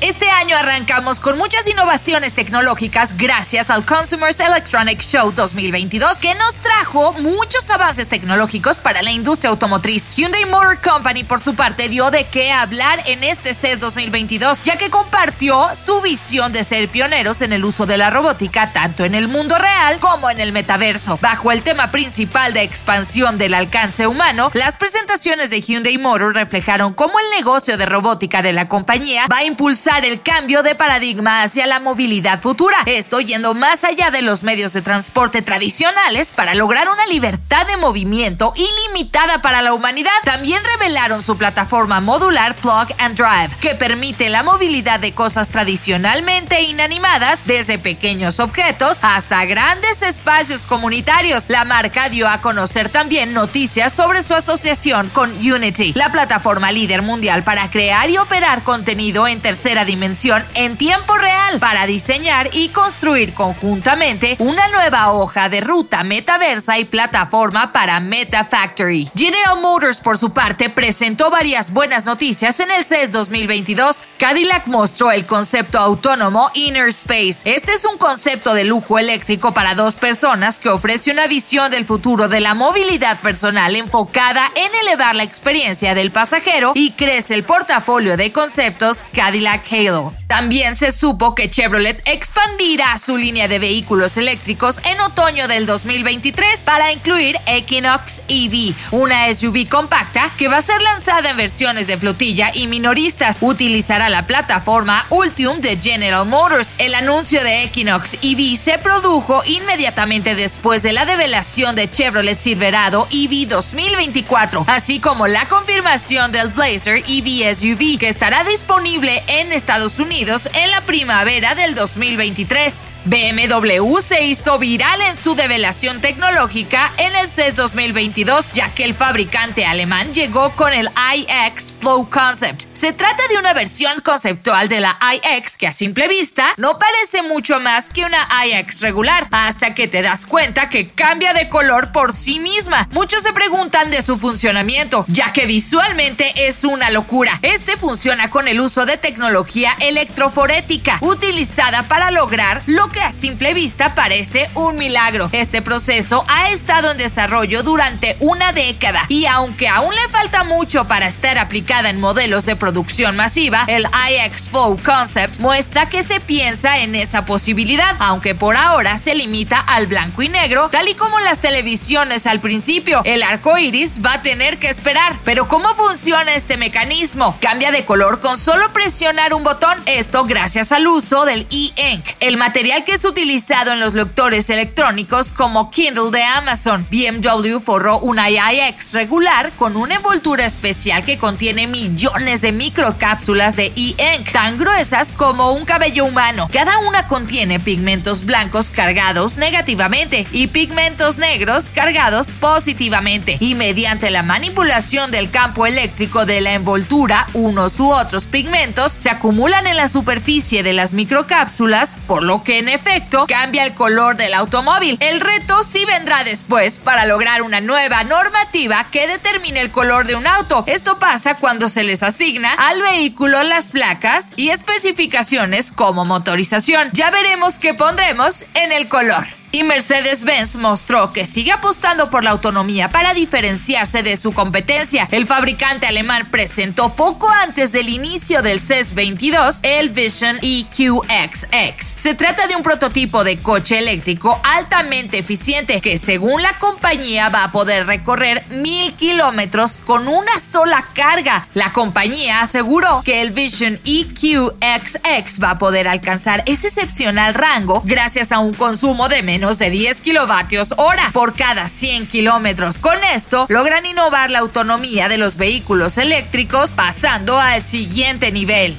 Este año arrancamos con muchas innovaciones tecnológicas gracias al Consumers Electronic Show 2022 que nos trajo muchos avances tecnológicos para la industria automotriz. Hyundai Motor Company por su parte dio de qué hablar en este CES 2022 ya que compartió su visión de ser pioneros en el uso de la robótica tanto en el mundo real como en el metaverso. Bajo el tema principal de expansión del alcance humano, las presentaciones de Hyundai Motor reflejaron cómo el negocio de robótica de la compañía va a impulsar el cambio de paradigma hacia la movilidad futura. Esto yendo más allá de los medios de transporte tradicionales para lograr una libertad de movimiento ilimitada para la humanidad. También revelaron su plataforma modular Plug and Drive, que permite la movilidad de cosas tradicionalmente inanimadas, desde pequeños objetos hasta grandes espacios comunitarios. La marca dio a conocer también noticias sobre su asociación con Unity, la plataforma líder mundial para crear y operar contenido en tercera dimensión en tiempo real para diseñar y construir conjuntamente una nueva hoja de ruta metaversa y plataforma para Meta Factory. General Motors, por su parte, presentó varias buenas noticias en el CES 2022. Cadillac mostró el concepto autónomo Inner Space. Este es un concepto de lujo eléctrico para dos personas que ofrece una visión del futuro de la movilidad personal enfocada en elevar la experiencia del pasajero y crece el portafolio de conceptos Cadillac Halo. También se supo que Chevrolet expandirá su línea de vehículos eléctricos en otoño del 2023 para incluir Equinox EV, una SUV compacta que va a ser lanzada en versiones de flotilla y minoristas. Utilizará la plataforma Ultium de General Motors. El anuncio de Equinox EV se produjo inmediatamente después de la develación de Chevrolet Silverado EV 2024, así como la confirmación del Blazer EV SUV que estará disponible en Estados Unidos en la primavera del 2023. BMW se hizo viral en su develación tecnológica en el CES 2022, ya que el fabricante alemán llegó con el iX Flow Concept. Se trata de una versión conceptual de la iX que a simple vista no parece mucho más que una iX regular, hasta que te das cuenta que cambia de color por sí misma. Muchos se preguntan de su funcionamiento, ya que visualmente es una locura. Este funciona con el uso de tecnología electroforética, utilizada para lograr lo que a simple vista parece un milagro. Este proceso ha estado en desarrollo durante una década y aunque aún le falta mucho para estar aplicada en modelos de producción masiva, el iX Flow Concept muestra que se piensa en esa posibilidad, aunque por ahora se limita al blanco y negro, tal y como las televisiones al principio. El arco iris va a tener que esperar. Pero ¿cómo funciona este mecanismo? Cambia de color con solo presionar un botón. Esto gracias al uso del e-ink, el material que es utilizado en los lectores electrónicos como Kindle de Amazon. BMW forró una iX regular con una envoltura especial que contiene millones de microcápsulas de e-ink, tan gruesas como un cabello humano. Cada una contiene pigmentos blancos cargados negativamente y pigmentos negros cargados positivamente. Y mediante la manipulación del campo eléctrico de la envoltura, unos u otros pigmentos se acumulan en la superficie de las microcápsulas, por lo que en efecto cambia el color del automóvil. El reto sí vendrá después para lograr una nueva normativa que determine el color de un auto. Esto pasa cuando se les asigna al vehículo las placas y especificaciones como motorización. Ya veremos qué pondremos en el color. Y Mercedes-Benz mostró que sigue apostando por la autonomía para diferenciarse de su competencia. El fabricante alemán presentó poco antes del inicio del CES 22 el Vision EQXX. Se trata de un prototipo de coche eléctrico altamente eficiente que según la compañía va a poder recorrer mil kilómetros con una sola carga. La compañía aseguró que el Vision EQXX va a poder alcanzar ese excepcional rango gracias a un consumo de menos de 10 kilovatios hora por cada 100 kilómetros. Con esto logran innovar la autonomía de los vehículos eléctricos pasando al siguiente nivel.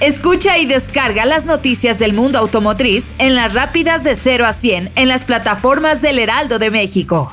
Escucha y descarga las noticias del mundo automotriz en las rápidas de 0 a 100 en las plataformas del Heraldo de México.